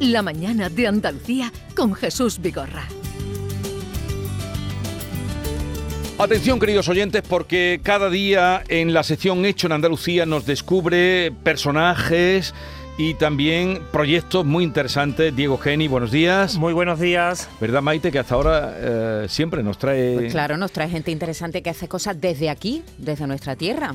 La mañana de Andalucía con Jesús Vigorra. Atención queridos oyentes porque cada día en la sección Hecho en Andalucía nos descubre personajes y también proyectos muy interesantes. Diego Geni, buenos días. Muy buenos días. ¿Verdad Maite que hasta ahora eh, siempre nos trae... Pues claro, nos trae gente interesante que hace cosas desde aquí, desde nuestra tierra.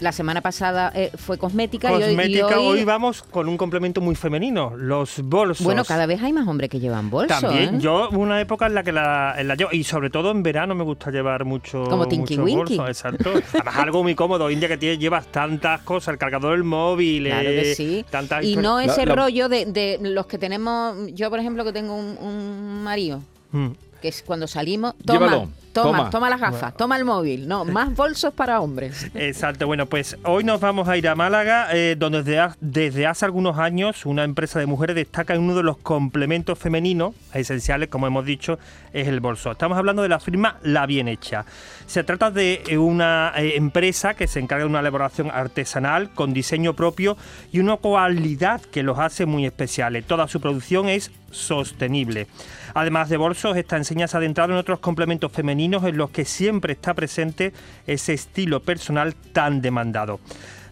La semana pasada eh, fue cosmética, cosmética y, hoy, hoy... vamos con un complemento muy femenino, los bolsos. Bueno, cada vez hay más hombres que llevan bolsos. También, ¿eh? yo una época en la que la, en la yo, y sobre todo en verano me gusta llevar mucho Como Tinky Winky. bolsos, exacto. Además algo muy cómodo, India que tiene, llevas tantas cosas, el cargador del móvil, Claro eh, que sí. tantas Y no ese La- la- rollo de, de los que tenemos, yo por ejemplo que tengo un, un marido, Mm. que es cuando salimos, toma, Llévalo, toma, toma. toma, las gafas, toma el móvil, no, más bolsos para hombres. Exacto, bueno, pues hoy nos vamos a ir a Málaga, eh, donde desde, ha- desde hace algunos años una empresa de mujeres destaca en uno de los complementos femeninos esenciales, como hemos dicho, es el bolso. Estamos hablando de la firma La Bien Hecha. Se trata de eh, una eh, empresa que se encarga de una elaboración artesanal con diseño propio y una cualidad que los hace muy especiales. Toda su producción es sostenible. Además de bolsos, esta enseña se ha adentrado en otros complementos femeninos en los que siempre está presente ese estilo personal tan demandado.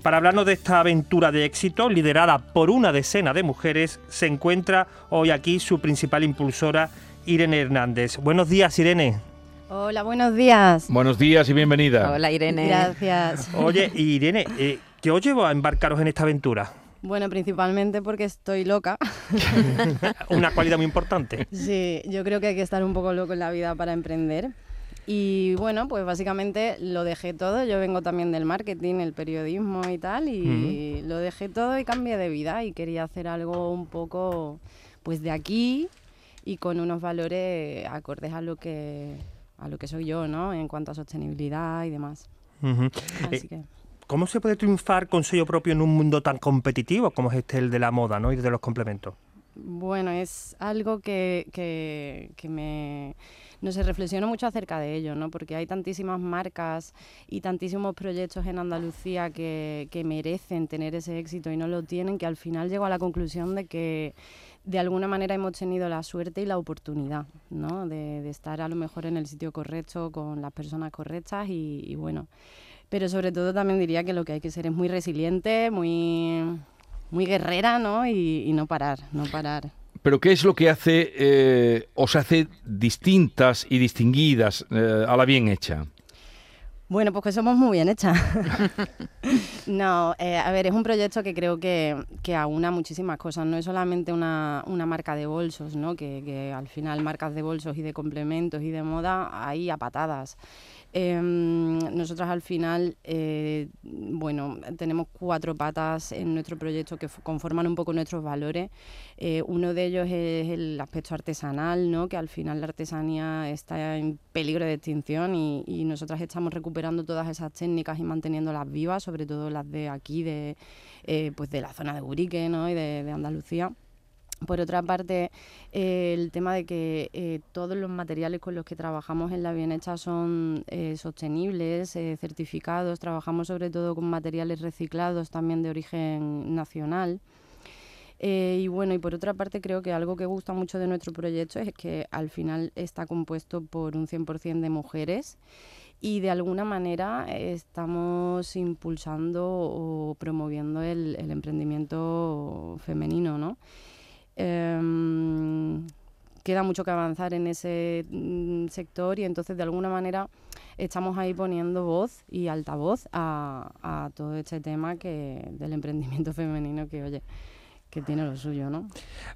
Para hablarnos de esta aventura de éxito, liderada por una decena de mujeres, se encuentra hoy aquí su principal impulsora, Irene Hernández. Buenos días, Irene. Hola, buenos días. Buenos días y bienvenida. Hola Irene. Gracias. Oye, Irene, eh, ¿qué os llevó a embarcaros en esta aventura? Bueno, principalmente porque estoy loca. Una cualidad muy importante. Sí, yo creo que hay que estar un poco loco en la vida para emprender. Y bueno, pues básicamente lo dejé todo. Yo vengo también del marketing, el periodismo y tal, y lo dejé todo y cambié de vida y quería hacer algo un poco pues de aquí y con unos valores acordes a lo que a lo que soy yo, ¿no? En cuanto a sostenibilidad y demás. Ujú. Así Eh, que ¿Cómo se puede triunfar con sello propio en un mundo tan competitivo como es este, el de la moda ¿no? y de los complementos? Bueno, es algo que, que, me... No sé, reflexiono mucho acerca de ello, ¿no? Porque hay tantísimas marcas y tantísimos proyectos en Andalucía que, que merecen tener ese éxito y no lo tienen, que al final llego a la conclusión de que de alguna manera hemos tenido la suerte y la oportunidad, ¿no? De, estar a lo mejor en el sitio correcto, con las personas correctas y bueno. Pero sobre todo también diría que lo que hay que ser es muy resiliente, muy, muy guerrera, ¿no? Y, no parar, no parar. Pero ¿qué es lo que hace, eh, os hace distintas y distinguidas eh, a la bien hecha? Bueno, pues que somos muy bien hechas. no, eh, a ver, es un proyecto que creo que, que aúna muchísimas cosas. No es solamente una, una marca de bolsos, ¿no? Que, que al final marcas de bolsos y de complementos y de moda hay a patadas. Em, nosotras al final, eh, bueno, tenemos cuatro patas en nuestro proyecto que conforman un poco nuestros valores. Eh, uno de ellos es el aspecto artesanal, ¿no? que al final la artesanía está en peligro de extinción y, y nosotras estamos recuperando todas esas técnicas y manteniéndolas vivas, sobre todo las de aquí, de, eh, pues de la zona de Urique ¿no? y de, de Andalucía. Por otra parte, eh, el tema de que eh, todos los materiales con los que trabajamos en la bien hecha son eh, sostenibles, eh, certificados, trabajamos sobre todo con materiales reciclados también de origen nacional. Eh, y bueno, y por otra parte creo que algo que gusta mucho de nuestro proyecto es que al final está compuesto por un 100% de mujeres y de alguna manera estamos impulsando o promoviendo el, el emprendimiento femenino, ¿no? Em, queda mucho que avanzar en ese mm, sector y entonces de alguna manera estamos ahí poniendo voz y altavoz a, a todo este tema que del emprendimiento femenino que oye que tiene lo suyo, ¿no?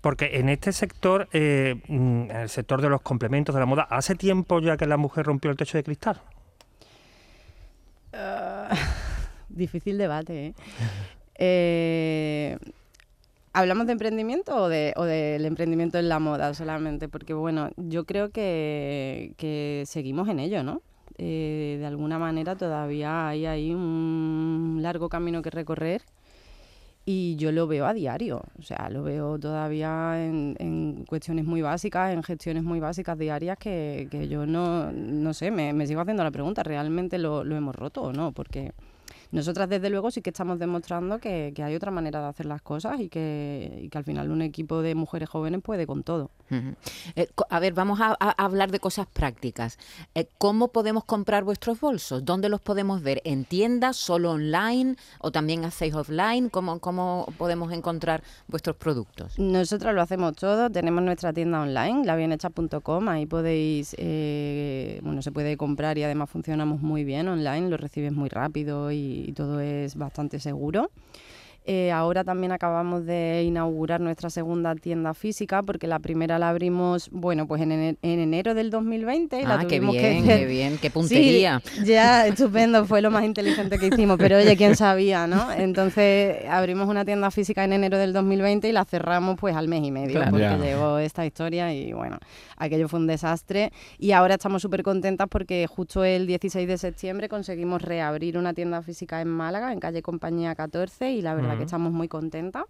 Porque en este sector, eh, mm, en el sector de los complementos de la moda, ¿hace tiempo ya que la mujer rompió el techo de cristal? Difícil debate, ¿eh? Eh, ¿Hablamos de emprendimiento o, de, o del emprendimiento en la moda solamente? Porque, bueno, yo creo que, que seguimos en ello, ¿no? Eh, de alguna manera todavía hay ahí un largo camino que recorrer y yo lo veo a diario, o sea, lo veo todavía en, en cuestiones muy básicas, en gestiones muy básicas diarias que, que yo no, no sé, me, me sigo haciendo la pregunta, ¿realmente lo, lo hemos roto o no? Porque nosotras desde luego sí que estamos demostrando que, hay otra manera de hacer las cosas y que, y que al final un equipo de mujeres jóvenes puede con todo. Eh, a ver, vamos a, hablar de cosas prácticas. Eh, ¿Cómo podemos comprar vuestros bolsos? ¿Dónde los podemos ver? ¿En tiendas, solo online o también hacéis offline? ¿Cómo, cómo podemos encontrar vuestros productos? Nosotros lo hacemos todo, tenemos nuestra tienda online, labienecha.com, ahí podéis, eh, bueno, se puede comprar y además funcionamos muy bien online, lo recibes muy rápido y todo es bastante seguro. Eh, ahora también acabamos de inaugurar nuestra segunda tienda física porque la primera la abrimos, bueno, pues en, ene- en enero del 2020. y la Ah, qué tuvimos que bien, hacer- qué bien, qué puntería. Sí, ya, estupendo, fue lo más inteligente que hicimos, pero oye, quién sabía, ¿no? Entonces abrimos una tienda física en enero del 2020 y la cerramos pues al mes y medio, Claro. porque Ya. llegó esta historia y bueno, aquello fue un desastre. Y ahora estamos súper contentas porque justo el 16 de septiembre conseguimos reabrir una tienda física en Málaga, en calle Compañía 14, y la verdad que estamos muy contentas.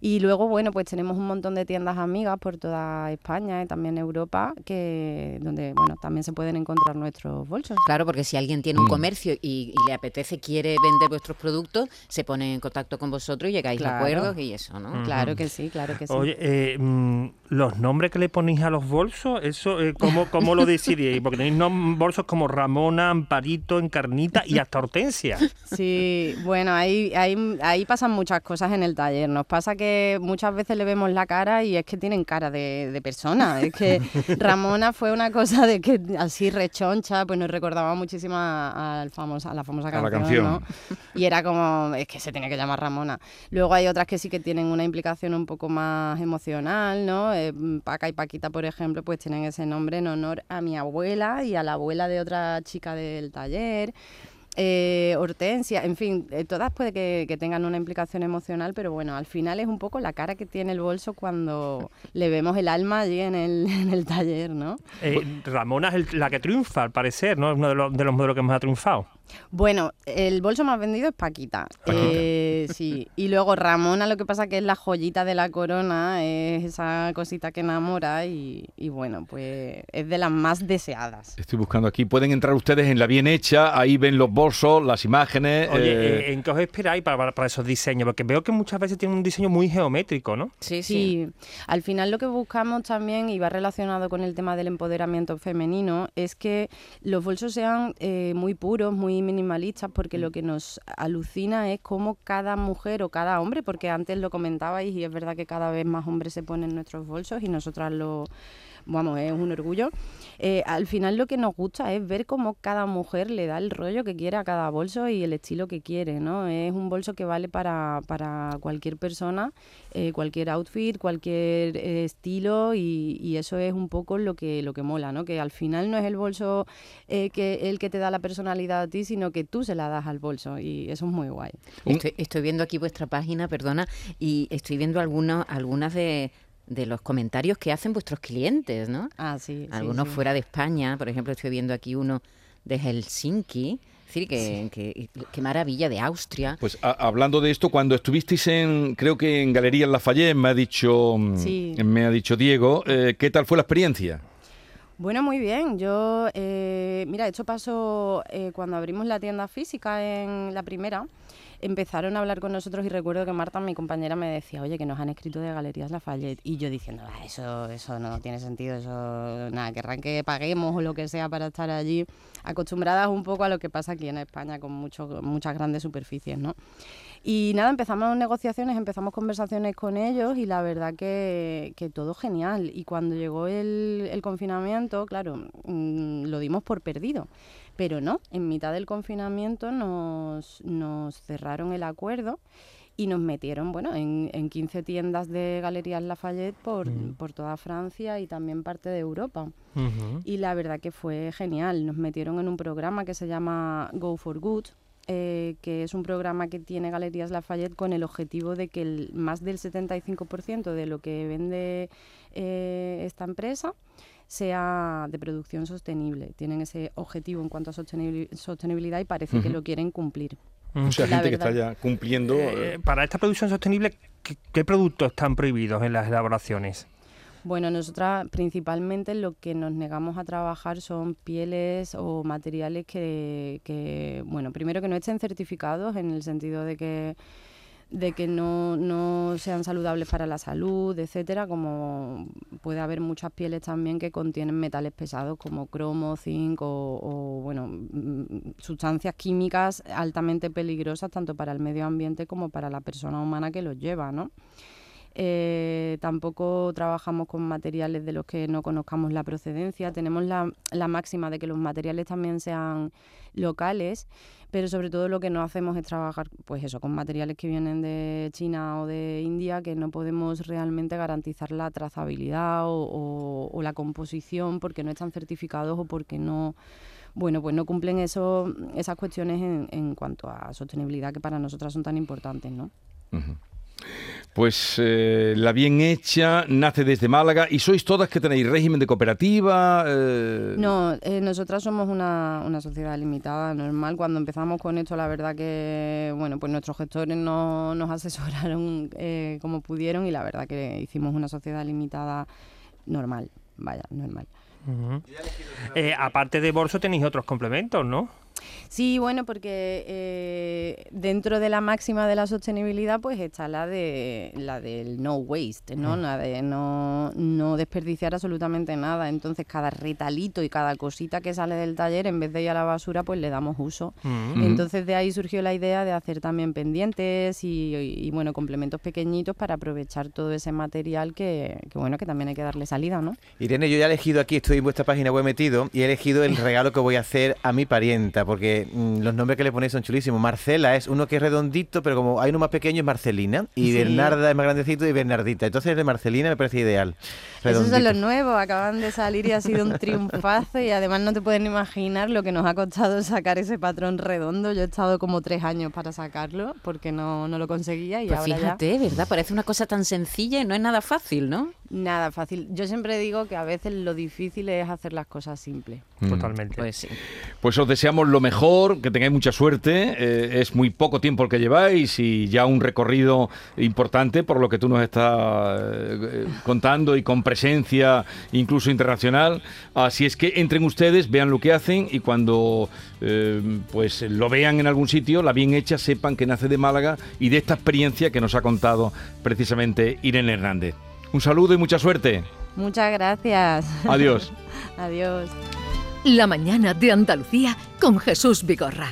Y luego, bueno, pues tenemos un montón de tiendas amigas por toda España y también Europa, que donde, bueno, también se pueden encontrar nuestros bolsos. Claro, porque si alguien tiene un Mm. comercio y, y le apetece, quiere vender vuestros productos, se pone en contacto con vosotros y llegáis Claro. a acuerdos y eso, ¿no? Claro que sí, claro que sí. Oye, eh, mm, los nombres que le ponéis a los bolsos, eso, eh, ¿cómo, ¿cómo lo decidís? Porque tenéis bolsos como Ramona, Amparito, Encarnita y hasta Hortensia. Sí, bueno, ahí, ahí, ahí pasan muchas cosas en el taller. Nos pasa que muchas veces le vemos la cara y es que tienen cara de, de persona. Es que Ramona fue una cosa de que así rechoncha, pues nos recordaba muchísimo a, al famosa, a la famosa A la canción, canción. ¿no? Y era como, es que se tiene que llamar Ramona. Luego hay otras que sí que tienen una implicación un poco más emocional, ¿no? Eh, Paca y Paquita, por ejemplo, pues tienen ese nombre en honor a mi abuela y a la abuela de otra chica del taller. Eh, Hortensia, en fin, eh, todas puede que, que tengan una implicación emocional, pero bueno, al final es un poco la cara que tiene el bolso cuando le vemos el alma allí en el, en el taller, ¿no? Eh, Ramona es el- la que triunfa, al parecer, ¿no? Es uno de los, de los modelos que más ha triunfado. Bueno, el bolso más vendido es Paquita. Paquita. Eh, sí. Y luego Ramona, lo que pasa que es la joyita de la corona, es esa cosita que enamora y, y bueno, pues es de las más deseadas. Estoy buscando aquí. Pueden entrar ustedes en la bien hecha, ahí ven los bolsos, las imágenes. Oye, eh, eh, ¿en qué os esperáis para, para- para esos diseños? Porque veo que muchas veces tienen un diseño muy geométrico, ¿no? Sí, sí. Sí, al final lo que buscamos también, y va relacionado con el tema del empoderamiento femenino, es que los bolsos sean eh, muy puros, muy minimalistas, porque lo que nos alucina es cómo cada mujer o cada hombre, porque antes lo comentabais y es verdad que cada vez más hombres se ponen nuestros bolsos y nosotras lo... Vamos, es un orgullo. Eh, al final lo que nos gusta es ver cómo cada mujer le da el rollo que quiere a cada bolso y el estilo que quiere, ¿no? Es un bolso que vale para, para cualquier persona, eh, cualquier outfit, cualquier eh, estilo y, y eso es un poco lo que, lo que mola, ¿no? Que al final no es el bolso que el que te da la personalidad a ti, sino que tú se la das al bolso y eso es muy guay. Estoy, estoy viendo aquí vuestra página, perdona, y estoy viendo algunos, algunas de, de los comentarios que hacen vuestros clientes, ¿no? Ah, sí. sí, Algunos sí. fuera de España, por ejemplo, estoy viendo aquí uno de Helsinki. Es decir, que, que- qué maravilla de Austria. Pues a- hablando de esto, cuando estuvisteis en, creo que en Galería Lafayette, me ha dicho, mm, Sí. me ha dicho Diego, eh, ¿qué tal fue la experiencia? Bueno, muy bien. Yo, eh, mira, esto pasó eh, cuando abrimos la tienda física en la primera. Empezaron a hablar con nosotros y recuerdo que Marta, mi compañera, me decía, oye, que nos han escrito de Galerías Lafayette. Y yo diciendo, "Ah, eso, eso no tiene sentido, eso, nada, querrán que paguemos o lo que sea para estar allí. Acostumbradas un poco a lo que pasa aquí en España con muchas grandes superficies, ¿no? Y nada, empezamos negociaciones, empezamos conversaciones con ellos y la verdad que, que todo genial. Y cuando llegó el, el confinamiento, claro, mm, lo dimos por perdido. Pero no, en mitad del confinamiento nos, nos cerraron el acuerdo y nos metieron bueno, en, en 15 tiendas de Galerías Lafayette por, por toda Francia y también parte de Europa. Ujú. Y la verdad que fue genial. Nos metieron en un programa que se llama Go for Good, eh, que es un programa que tiene Galerías Lafayette con el objetivo de que el, más del 75% de lo que vende eh, esta empresa sea de producción sostenible. Tienen ese objetivo en cuanto a sostenibili- sostenibilidad y parece que lo quieren cumplir. O sea, La gente que está ya cumpliendo. Eh, eh, para esta producción sostenible, ¿qué, qué productos están prohibidos en las elaboraciones? Bueno, nosotras principalmente lo que nos negamos a trabajar son pieles o materiales que, que, bueno, primero que no estén certificados en el sentido de que de que no, no sean saludables para la salud, etcétera, como puede haber muchas pieles también que contienen metales pesados como cromo, zinc o, o bueno, mm, sustancias químicas altamente peligrosas tanto para el medio ambiente como para la persona humana que los lleva, ¿no? Eh, tampoco trabajamos con materiales de los que no conozcamos la procedencia. Tenemos la, la, máxima de que los materiales también sean locales, pero sobre todo lo que no hacemos es trabajar, pues eso, con materiales que vienen de China o de India, que no podemos realmente garantizar la trazabilidad o, o, la composición porque no están certificados o porque no bueno, pues no cumplen eso, esas cuestiones en, en, cuanto a sostenibilidad que para nosotras son tan importantes, ¿no? Pues eh, la bien hecha nace desde Málaga y sois todas que tenéis régimen de cooperativa. Eh... No, eh, nosotras somos una, una, sociedad limitada, normal. Cuando empezamos con esto, la verdad que bueno, pues nuestros gestores no, nos asesoraron eh, como pudieron y la verdad que hicimos una sociedad limitada normal, vaya, normal. Uh -huh. aparte de bolso tenéis otros complementos, ¿no? Sí, bueno, porque eh, dentro de la máxima de la sostenibilidad, pues está la de la del no waste, ¿no? Mm. La de no, no desperdiciar absolutamente nada. Entonces, cada retalito y cada cosita que sale del taller, en vez de ir a la basura, pues le damos uso. Mm. Entonces, de ahí surgió la idea de hacer también pendientes y, y, y, bueno, complementos pequeñitos para aprovechar todo ese material que, que, bueno, que también hay que darle salida, ¿no? Irene, yo ya he elegido aquí, estoy en vuestra página web metido y he elegido el regalo que voy a hacer a mi parienta, porque mmm, los nombres que le ponéis son chulísimos. Marcela es uno que es redondito, pero como hay uno más pequeño es Marcelina. Y sí. Bernarda es más grandecito y Bernardita. Entonces el de Marcelina me parece ideal. Redondito. Esos son los nuevos, acaban de salir y ha sido un triunfazo. Y además no te pueden imaginar lo que nos ha costado sacar ese patrón redondo. Yo he estado como tres años para sacarlo porque no, no lo conseguía. Y pues ahora fíjate, ya... ¿verdad? Parece una cosa tan sencilla y no es nada fácil, ¿no? Nada fácil. Yo siempre digo que a veces lo difícil es hacer las cosas simples. Mm. Totalmente. Pues sí. Pues os deseamos lo mejor, que tengáis mucha suerte. Eh, es muy poco tiempo el que lleváis y ya un recorrido importante por lo que tú nos estás eh, contando y con presencia incluso internacional. Así es que entren ustedes, vean lo que hacen y cuando eh, pues lo vean en algún sitio, la bien hecha, sepan que nace de Málaga y de esta experiencia que nos ha contado precisamente Irene Hernández. Un saludo y mucha suerte. Muchas gracias. Adiós. Adiós. La mañana de Andalucía con Jesús Vigorra.